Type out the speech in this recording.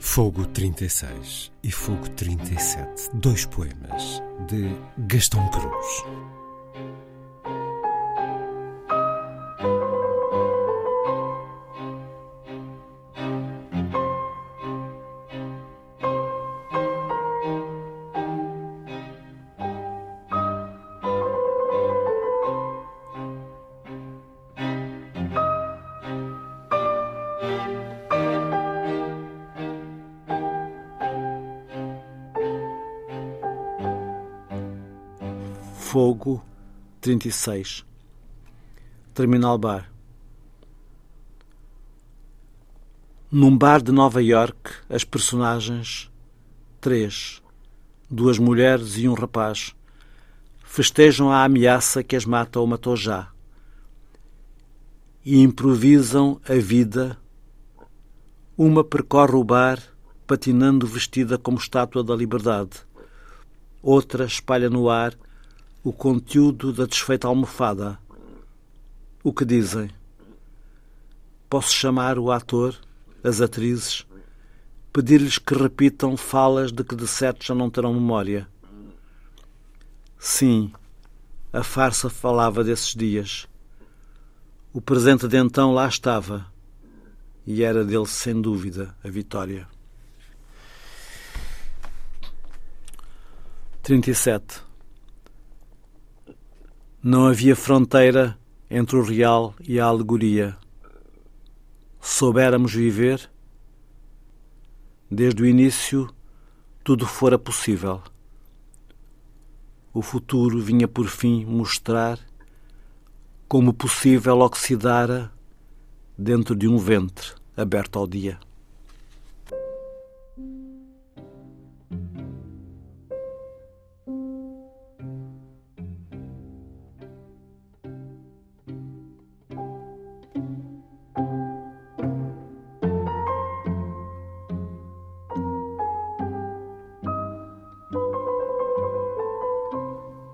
Fogo 36 e Fogo 37, dois poemas de Gastão Cruz. Fogo 36 Terminal Bar Num bar de Nova York, as personagens, três, duas mulheres e um rapaz, festejam a ameaça que as mata ou matou já e improvisam a vida. Uma percorre o bar, patinando vestida como estátua da liberdade. Outra espalha no ar o conteúdo da desfeita almofada. O que dizem? Posso chamar o ator, as atrizes, pedir-lhes que repitam falas de que de certo já não terão memória. Sim, a farsa falava desses dias. O presente de então lá estava, e era dele sem dúvida a vitória. 37 não havia fronteira entre o real e a alegoria. Soubéramos viver, desde o início tudo fora possível. O futuro vinha por fim mostrar como possível oxidara dentro de um ventre aberto ao dia.